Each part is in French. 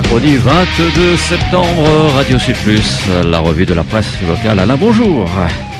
Mercredi 22 septembre, Radio Sud Plus, la revue de la presse locale. Alain, bonjour.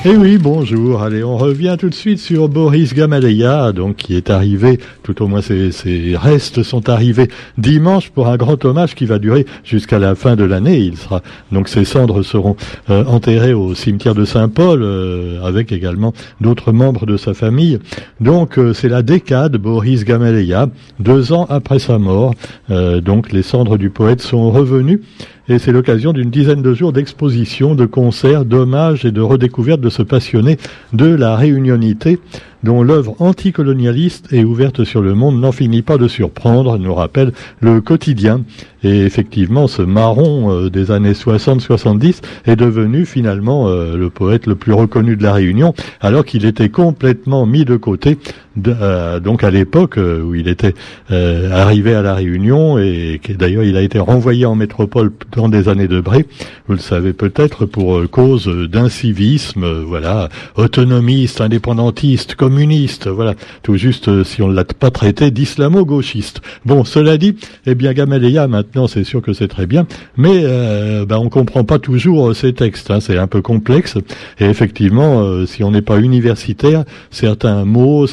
Eh oui, bonjour. Allez, on revient tout de suite sur Boris Gamaleya, donc qui est arrivé, tout au moins ses, restes sont arrivés dimanche pour un grand hommage qui va durer jusqu'à la fin de l'année. Il sera donc ses cendres seront euh, enterrées au cimetière de Saint-Paul, euh, avec également d'autres membres de sa famille. Donc euh, c'est la décade Boris Gamaleya, deux ans après sa mort. donc les cendres du poète sont revenues et c'est l'occasion d'une dizaine de jours d'expositions, de concerts, d'hommages et de redécouvertes de ce passionné de la réunionité dont l'œuvre anticolonialiste et ouverte sur le monde n'en finit pas de surprendre, nous rappelle le quotidien. Et effectivement, ce marron euh, des années 60-70 est devenu finalement euh, le poète le plus reconnu de la Réunion, alors qu'il était complètement mis de côté, euh, donc à l'époque où il était arrivé à la Réunion, et d'ailleurs il a été renvoyé en métropole dans des années de Bré, vous le savez peut-être, pour cause d'incivisme, voilà, autonomiste, indépendantiste, communiste, voilà, tout juste si on ne l'a pas traité d'islamo-gauchiste. Bon, cela dit, eh bien Gamaleya maintenant c'est sûr que c'est très bien, mais euh, ben, on comprend pas toujours euh, ces textes. Hein, c'est un peu complexe. Et effectivement, euh, si on n'est pas universitaire, certains mots,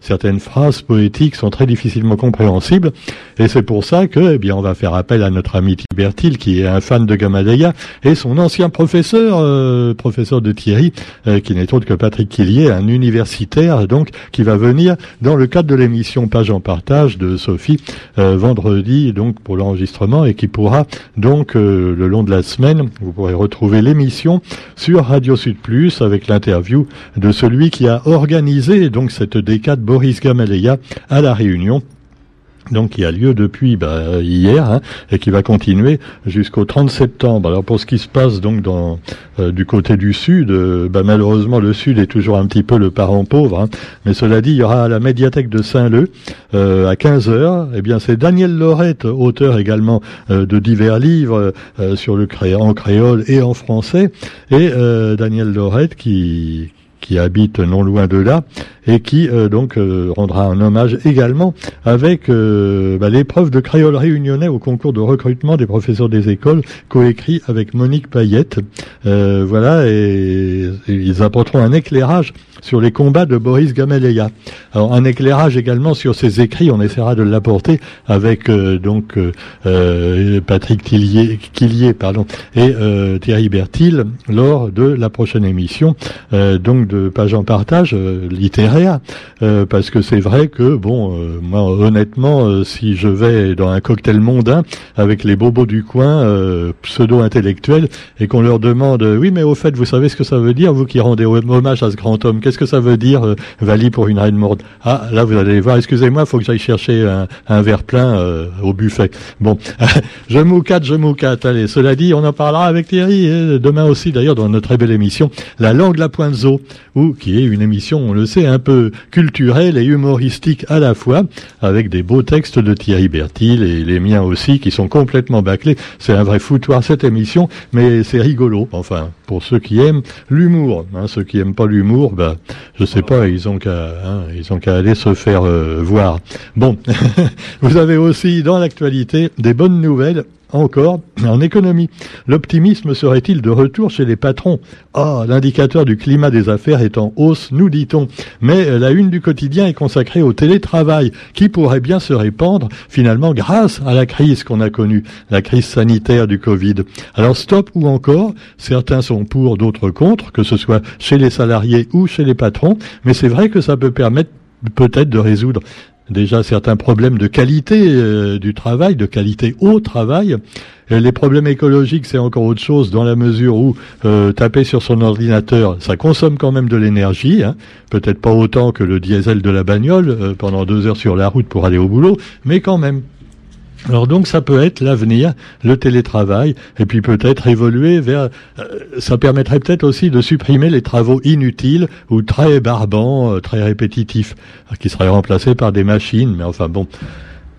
certaines phrases poétiques sont très difficilement compréhensibles. Et c'est pour ça que, eh bien, on va faire appel à notre ami Tibertil, qui est un fan de Gamaleya, et son ancien professeur, euh, professeur de Thierry, qui n'est autre que Patrick Quillier, un universitaire, donc, qui va venir dans le cadre de l'émission Page en partage de Sophie vendredi, donc pour l'enregistrement et qui pourra donc euh, le long de la semaine, vous pourrez retrouver l'émission sur Radio Sud Plus avec l'interview de celui qui a organisé donc cette décade Boris Gamaleya à la Réunion donc qui a lieu depuis bah, hier hein, et qui va continuer jusqu'au 30 septembre. Alors pour ce qui se passe donc dans euh, du côté du sud, euh, bah, malheureusement le sud est toujours un petit peu le parent pauvre. Hein. mais cela dit, il y aura à la médiathèque de Saint-Leu euh, à 15 h Eh bien c'est Daniel Lorette, auteur également de divers livres sur le cré en créole et en français, et Daniel Lorette qui qui habite non loin de là et qui euh, donc euh, rendra un hommage également avec euh, bah, l'épreuve de créole réunionnais au concours de recrutement des professeurs des écoles coécrit avec Monique Payette. voilà et, ils apporteront un éclairage sur les combats de Boris Gamaleya. Alors un éclairage également sur ses écrits, on essaiera de l'apporter avec donc Patrick Tillier, pardon, et Thierry Bertil lors de la prochaine émission donc de page en partage littéraire euh, parce que c'est vrai que, bon, euh, moi, honnêtement, euh, si je vais dans un cocktail mondain avec les bobos du coin, pseudo-intellectuels, et qu'on leur demande, oui, mais au fait, vous savez ce que ça veut dire, vous qui rendez hommage à ce grand homme, qu'est-ce que ça veut dire, Vali pour une reine morte? Ah, là, vous allez voir, excusez-moi, faut que j'aille chercher un, verre plein au buffet. Bon, je moucate, je moucate. Allez, cela dit, on en parlera avec Thierry, demain aussi, d'ailleurs, dans notre très belle émission, La langue, la pointe zo, ou qui est une émission, on le sait, un peu culturel et humoristique à la fois, avec des beaux textes de Thierry Bertil et les miens aussi, qui sont complètement bâclés. C'est un vrai foutoir cette émission, mais c'est rigolo. Enfin, pour ceux qui aiment l'humour, hein, ceux qui aiment pas l'humour, bah, je sais pas, ils ont qu'à, hein, ils ont qu'à aller se faire euh, voir. Bon, vous avez aussi dans l'actualité des bonnes nouvelles encore, en économie, l'optimisme serait-il de retour chez les patrons? Ah, l'indicateur du climat des affaires est en hausse, nous dit-on. Mais la une du quotidien est consacrée au télétravail, qui pourrait bien se répandre finalement grâce à la crise qu'on a connue, la crise sanitaire du Covid. Alors stop ou encore, certains sont pour, d'autres contre, que ce soit chez les salariés ou chez les patrons, mais c'est vrai que ça peut permettre peut-être de résoudre déjà certains problèmes de qualité euh, du travail, de qualité au travail. les problèmes écologiques, c'est encore autre chose dans la mesure où euh, taper sur son ordinateur, ça consomme quand même de l'énergie, hein. peut-être pas autant que le diesel de la bagnole euh, pendant deux heures sur la route pour aller au boulot, mais quand même. Alors donc ça peut être l'avenir, le télétravail, et puis peut-être évoluer vers... Euh, ça permettrait peut-être aussi de supprimer les travaux inutiles ou très barbants, euh, très répétitifs, qui seraient remplacés par des machines, mais enfin bon...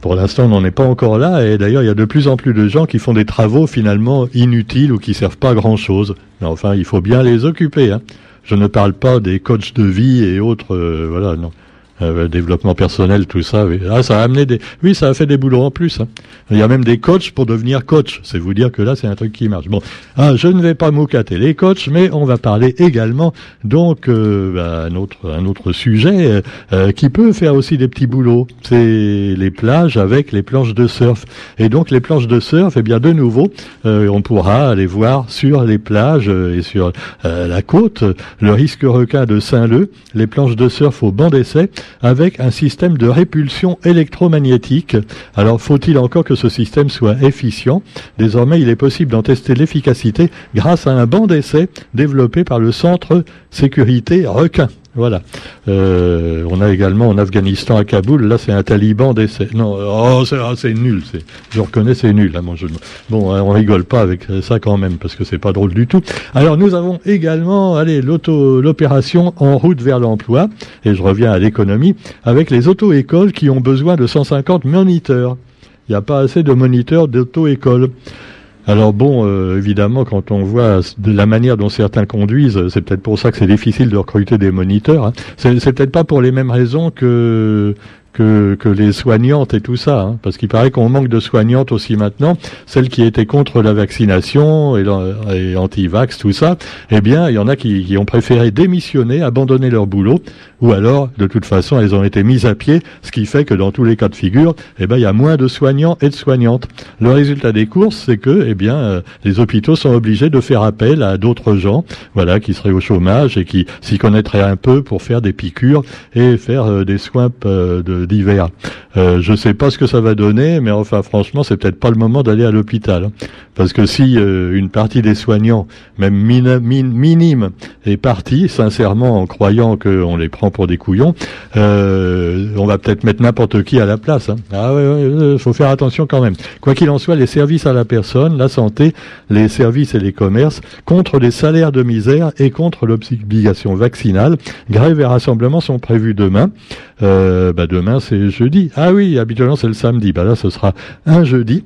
Pour l'instant, on n'en est pas encore là, et d'ailleurs, il y a de plus en plus de gens qui font des travaux finalement inutiles ou qui servent pas à grand chose. Mais enfin, il faut bien les occuper. Hein. Je ne parle pas des coachs de vie et autres, euh, voilà, non. Euh, développement personnel, tout ça. Oui. Ah, ça a amené des, oui, ça a fait des boulots en plus. Hein. Il y a même des coachs pour devenir coach. C'est vous dire que là, c'est un truc qui marche. Bon, ah, je ne vais pas moucater les coachs, mais on va parler également donc euh, bah, un autre un autre sujet euh, euh, qui peut faire aussi des petits boulots. C'est les plages avec les planches de surf. Et donc les planches de surf, eh bien de nouveau, on pourra aller voir sur les plages et sur la côte le risque requin de Saint-Leu, les planches de surf au banc d'essai avec un système de répulsion électromagnétique. Alors faut-il encore que ce système soit efficient? Désormais, il est possible d'en tester l'efficacité grâce à un banc d'essai développé par le Centre Sécurité Requin. Voilà. Euh, on a également en Afghanistan à Kaboul, là c'est un taliban d'essai. Non, oh, c'est ah, nul. Je reconnais c'est nul, là, mon jeu Bon, hein, on rigole pas avec ça quand même, parce que c'est pas drôle du tout. Alors nous avons également, allez, l'opération en route vers l'emploi, et je reviens à l'économie, avec les auto-écoles qui ont besoin de 150 moniteurs. Il n'y a pas assez de moniteurs d'auto-école. Alors bon, euh, évidemment, quand on voit la manière dont certains conduisent, c'est peut-être pour ça que c'est difficile de recruter des moniteurs. Hein. C'est peut-être pas pour les mêmes raisons que que, que les soignantes et tout ça, hein, parce qu'il paraît qu'on manque de soignantes aussi maintenant, celles qui étaient contre la vaccination et, anti-vax, tout ça, eh bien, il y en a qui, qui, ont préféré démissionner, abandonner leur boulot, ou alors, de toute façon, elles ont été mises à pied, ce qui fait que dans tous les cas de figure, eh ben, il y a moins de soignants et de soignantes. Le résultat des courses, c'est que, eh bien, euh, les hôpitaux sont obligés de faire appel à d'autres gens, voilà, qui seraient au chômage et qui s'y connaîtraient un peu pour faire des piqûres et faire euh, des soins euh, de d'hiver. Euh, je sais pas ce que ça va donner, mais enfin franchement, c'est peut-être pas le moment d'aller à l'hôpital, hein. parce que si euh, une partie des soignants, même minime, est partie, sincèrement en croyant qu'on les prend pour des couillons, euh, on va peut-être mettre n'importe qui à la place. Hein. Ah ouais, ouais, faut faire attention quand même. Quoi qu'il en soit, les services à la personne, la santé, les services et les commerces, contre les salaires de misère et contre l'obligation vaccinale, grève et rassemblement sont prévus demain. Bah demain c'est jeudi. Ah oui, habituellement c'est le samedi. Bah là, ce sera un jeudi.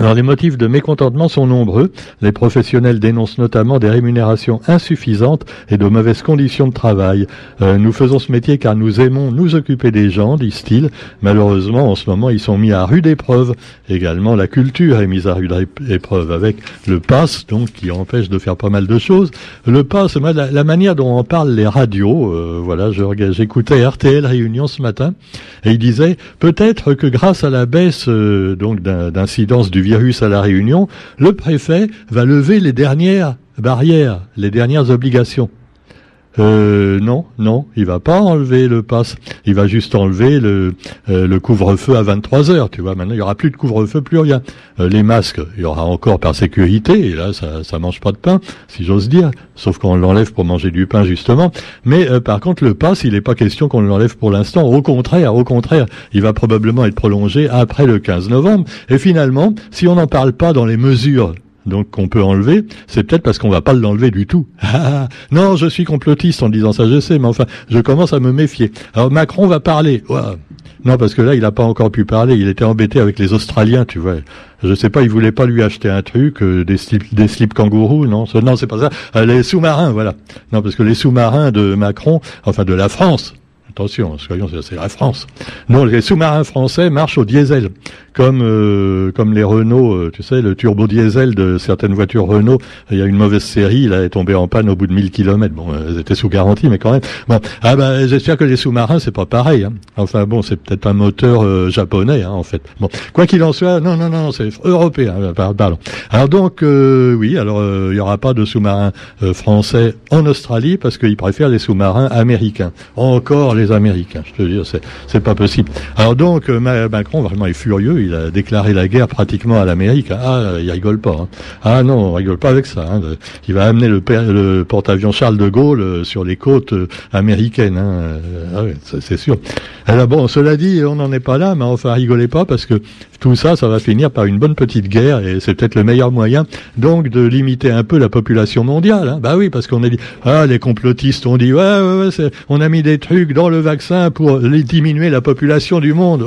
Alors les motifs de mécontentement sont nombreux. Les professionnels dénoncent notamment des rémunérations insuffisantes et de mauvaises conditions de travail. Euh, nous faisons ce métier car nous aimons nous occuper des gens, disent-ils. Malheureusement, en ce moment, ils sont mis à rude épreuve. Également, la culture est mise à rude épreuve avec le pass, donc qui empêche de faire pas mal de choses. Le pass, la, manière dont on parle les radios, euh, voilà, j'écoutais RTL Réunion ce matin et il disait peut-être que grâce à la baisse euh, donc d'incidence du virus à la Réunion, le préfet va lever les dernières barrières, les dernières obligations. Euh, non, non, il va pas enlever le pass. Il va juste enlever le, euh, couvre-feu à 23 heures. Tu vois, maintenant il y aura plus de couvre-feu, plus rien. Euh, les masques, il y aura encore par sécurité. Et là, ça, ça mange pas de pain, si j'ose dire. Sauf qu'on l'enlève pour manger du pain justement. Mais euh, par contre, le pass, il n'est pas question qu'on l'enlève pour l'instant. Au contraire, au contraire, il va probablement être prolongé après le 15 novembre. Et finalement, si on n'en parle pas dans les mesures donc qu'on peut enlever, c'est peut-être parce qu'on va pas l'enlever du tout. Ah, non, je suis complotiste en disant ça, je sais, mais enfin, je commence à me méfier. Alors Macron va parler. Non, parce que là, il n'a pas encore pu parler. Il était embêté avec les Australiens, tu vois. Je sais pas, il voulait pas lui acheter un truc, euh, des slips, des slips kangourous, non? Non, c'est pas ça. Euh, les sous-marins, voilà. Non, parce que les sous-marins de Macron, enfin de la France, Attention, soyons, c'est la France. Non, les sous-marins français marchent au diesel, comme euh, comme les Renault, euh, tu sais, le turbo diesel de certaines voitures Renault. Il y a une mauvaise série, il est tombé en panne au bout de 1000 km. Bon, elles étaient sous garantie, mais quand même. Bon, ah ben, j'espère que les sous-marins, c'est pas pareil. Hein. Enfin bon, c'est peut-être un moteur euh, japonais, hein, en fait. Bon, quoi qu'il en soit, non, non, non, c'est européen. Pardon. Alors donc, oui, alors il y aura pas de sous-marins français en Australie parce qu'ils préfèrent les sous-marins américains. Encore les Américains. Je te dis, c'est, pas possible. Alors donc, euh, Macron vraiment est furieux. Il a déclaré la guerre pratiquement à l'Amérique. Ah, il rigole pas. Hein. Ah non, on rigole pas avec ça. Hein. Il va amener le, porte-avions Charles de Gaulle euh, sur les côtes euh, américaines. Hein. Ah c'est sûr. Alors bon, cela dit, on n'en est pas là, mais enfin, rigolez pas parce que tout ça, ça va finir par une bonne petite guerre et c'est peut-être le meilleur moyen donc de limiter un peu la population mondiale. Hein. Bah oui, parce qu'on a dit ah les complotistes ont dit ouais, ouais, on a mis des trucs dans le vaccin pour diminuer la population du monde.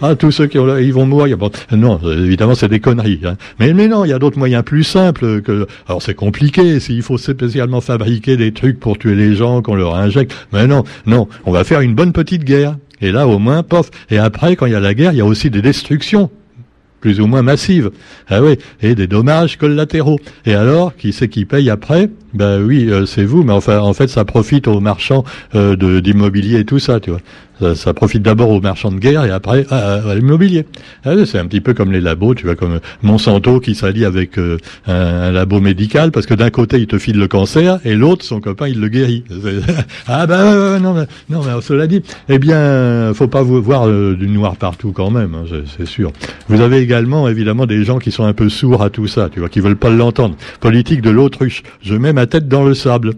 ah tous ceux qui ont, ils vont mourir. Non, évidemment c'est des conneries. Hein. Mais mais non, il y a d'autres moyens plus simples que alors c'est compliqué s'il faut spécialement fabriquer des trucs pour tuer les gens qu'on leur injecte. Mais non, non, on va faire une bonne petite guerre. Et là, au moins, pof. Et après, quand il y a la guerre, il y a aussi des destructions plus ou moins massives. Ah oui, et des dommages collatéraux. Et alors, qui c'est qui paye après? Ben oui, euh, c'est vous, mais enfin, en fait, ça profite aux marchands euh, d'immobilier et tout ça, tu vois. Ça, profite d'abord aux marchands de guerre et après à, l'immobilier. Ah c'est un petit peu comme les labos, tu vois, comme Monsanto qui s'allie avec euh, un, labo médical parce que d'un côté il te file le cancer et l'autre son copain il le guérit. ah ben non, mais, non, mais cela dit, eh bien, faut pas voir euh, du noir partout quand même, hein, c'est sûr. Vous avez également évidemment des gens qui sont un peu sourds à tout ça, tu vois, qui veulent pas l'entendre. Politique de l'autruche. Je mets ma tête dans le sable.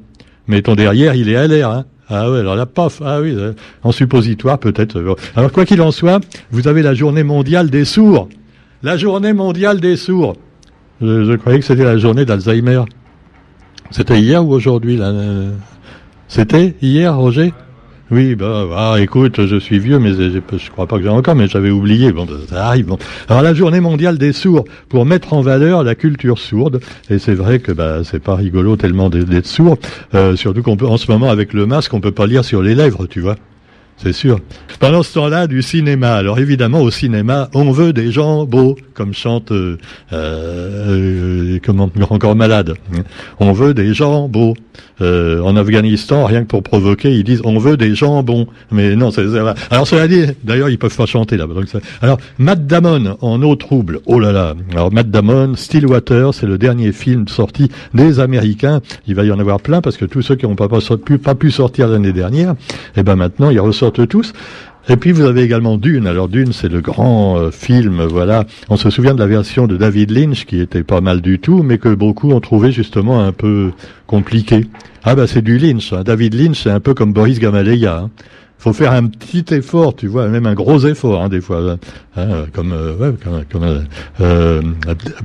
Mais ton derrière, il est à l'air. Hein. Ah oui, alors la paf, ah oui, euh, en suppositoire peut-être. Alors quoi qu'il en soit, vous avez la journée mondiale des sourds. La journée mondiale des sourds. Je, croyais que c'était la journée d'Alzheimer. C'était hier ou aujourd'hui là C'était hier, Roger? Oui, bah, bah, écoute, je suis vieux, mais je, je crois pas que j'ai encore, mais j'avais oublié. Bon, ça arrive. Bon. Alors la Journée mondiale des sourds pour mettre en valeur la culture sourde. Et c'est vrai que bah c'est pas rigolo tellement d'être sourd, euh, surtout qu'on peut en ce moment avec le masque, on peut pas lire sur les lèvres, tu vois c'est sûr. Pendant ce temps-là, du cinéma. Alors évidemment, au cinéma, on veut des gens beaux, comme chante euh, euh, comment encore malade. On veut des gens beaux. Euh, en Afghanistan, rien que pour provoquer, ils disent on veut des gens bons. Mais non, c'est alors cela dit, d'ailleurs, ils peuvent pas chanter là. Donc, alors Matt Damon en eau trouble. Oh là là. Alors Matt Damon, Stillwater, c'est le dernier film sorti des Américains. Il va y en avoir plein parce que tous ceux qui n'ont pas, pas, pu sortir l'année dernière, et eh ben maintenant ils ressortent tous. Et puis vous avez également Dune. Alors Dune, c'est le grand euh, film, voilà. On se souvient de la version de David Lynch qui était pas mal du tout, mais que beaucoup ont trouvé justement un peu compliqué. Ah bah c'est du Lynch. Hein. David Lynch, c'est un peu comme Boris Gamaleya. Hein. Faut faire un petit effort, tu vois, même un gros effort hein, des fois, hein, comme, euh, euh,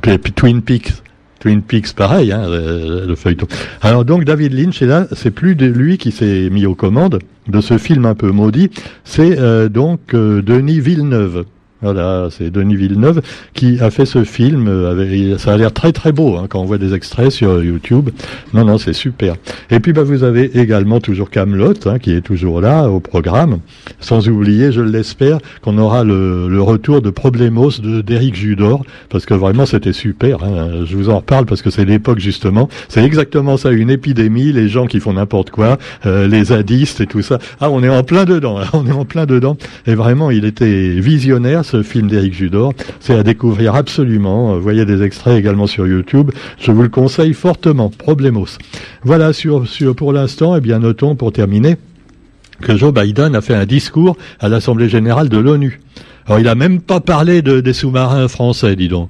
euh Twin Peaks. Twin Peaks, pareil, hein, le, feuilleton. Alors donc David Lynch, et là, c'est plus de lui qui s'est mis aux commandes de ce film un peu maudit, c'est euh, donc euh, Denis Villeneuve. Voilà, c'est Denis Villeneuve qui a fait ce film. Avec, ça a l'air très très beau hein, quand on voit des extraits sur YouTube. Non, non, c'est super. Et puis bah, vous avez également toujours Camelot hein, qui est toujours là au programme. Sans oublier, je l'espère, qu'on aura le, le, retour de Problemos de d'Éric Judor parce que vraiment c'était super. Hein. Je vous en reparle parce que c'est l'époque justement. C'est exactement ça, une épidémie, les gens qui font n'importe quoi, euh, les zadistes et tout ça. Ah, on est en plein dedans. on est en plein dedans. Et vraiment, il était visionnaire ce film d'Éric Judor. C'est à découvrir absolument. Vous voyez des extraits également sur YouTube. Je vous le conseille fortement. Problemos. Voilà sur, pour l'instant. Et eh bien, notons pour terminer que Joe Biden a fait un discours à l'Assemblée générale de l'ONU. Alors, il a même pas parlé de, des sous-marins français, dis donc.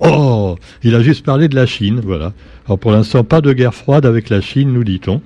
Oh, il a juste parlé de la Chine, voilà. Alors pour l'instant, pas de guerre froide avec la Chine, nous dit-on.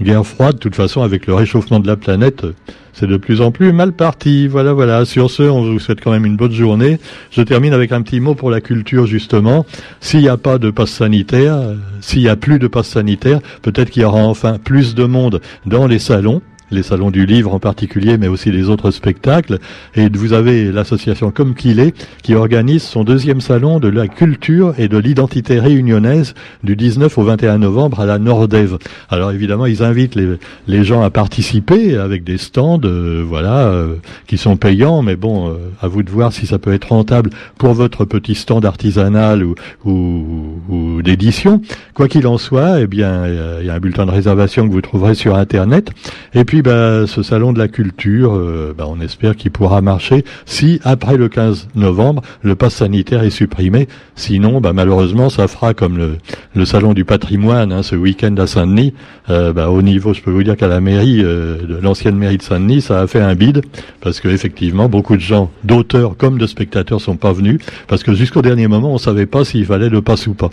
Guerre froide, de toute façon, avec le réchauffement de la planète, c'est de plus en plus mal parti. Voilà, voilà. Sur ce, on vous souhaite quand même une bonne journée. Je termine avec un petit mot pour la culture, justement. S'il n'y a pas de passe sanitaire, s'il n'y a plus de passe sanitaire, peut-être qu'il y aura enfin plus de monde dans les salons les salons du livre en particulier, mais aussi les autres spectacles. Et vous avez l'association Comme qu'il est, qui organise son deuxième salon de la culture et de l'identité réunionnaise du 19 au 21 novembre à la Nordève. Alors évidemment, ils invitent les, gens à participer avec des stands, euh, voilà, euh, qui sont payants, mais bon, euh, à vous de voir si ça peut être rentable pour votre petit stand artisanal ou, ou, ou d'édition. Quoi qu'il en soit, eh bien, il y a un bulletin de réservation que vous trouverez sur Internet. Bah, ce salon de la culture, euh, bah, on espère qu'il pourra marcher si, après le 15 novembre, le pass sanitaire est supprimé. Sinon, bah, malheureusement, ça fera comme le, le salon du patrimoine hein, ce week-end à Saint-Denis. Euh, bah, au niveau, je peux vous dire qu'à la mairie, euh, de l'ancienne mairie de Saint-Denis, ça a fait un bide parce que effectivement, beaucoup de gens, d'auteurs comme de spectateurs, sont pas venus parce que jusqu'au dernier moment, on savait pas s'il fallait le pass ou pas.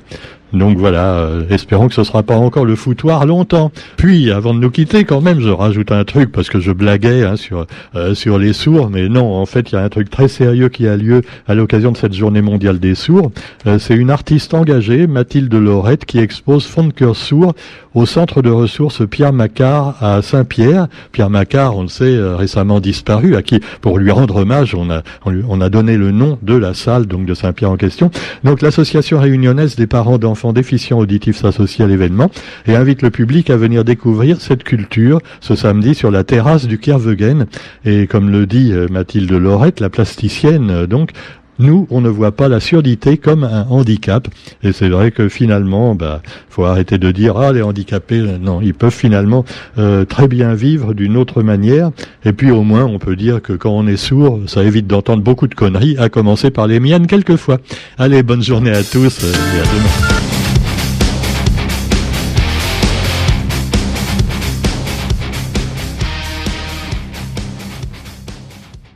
Donc voilà, espérons que ce sera pas encore le foutoir longtemps. Puis, avant de nous quitter, quand même, je rajoute un truc parce que je blaguais hein, sur euh, sur les sourds, mais non, en fait, il y a un truc très sérieux qui a lieu à l'occasion de cette journée mondiale des sourds. Euh, c'est une artiste engagée, Mathilde Laurette, qui expose Fond de cœur sourd au centre de ressources Pierre Macquart à Saint-Pierre. Pierre Macquart, on le sait, euh, récemment disparu, à qui, pour lui rendre hommage, on a, on, a donné le nom de la salle, donc de Saint-Pierre en question. Donc l'association réunionnaise des parents d'enfants déficients auditifs s'associe à l'événement et invite le public à venir découvrir cette culture ce samedi sur la terrasse du Kervegen. Et comme le dit euh, Mathilde Lorette, la plasticienne, euh, donc, nous, on ne voit pas la surdité comme un handicap. Et c'est vrai que finalement, bah, faut arrêter de dire ah les handicapés, non, ils peuvent finalement euh, très bien vivre d'une autre manière. Et puis au moins, on peut dire que quand on est sourd, ça évite d'entendre beaucoup de conneries, à commencer par les miennes quelquefois. Allez, bonne journée à tous et à demain.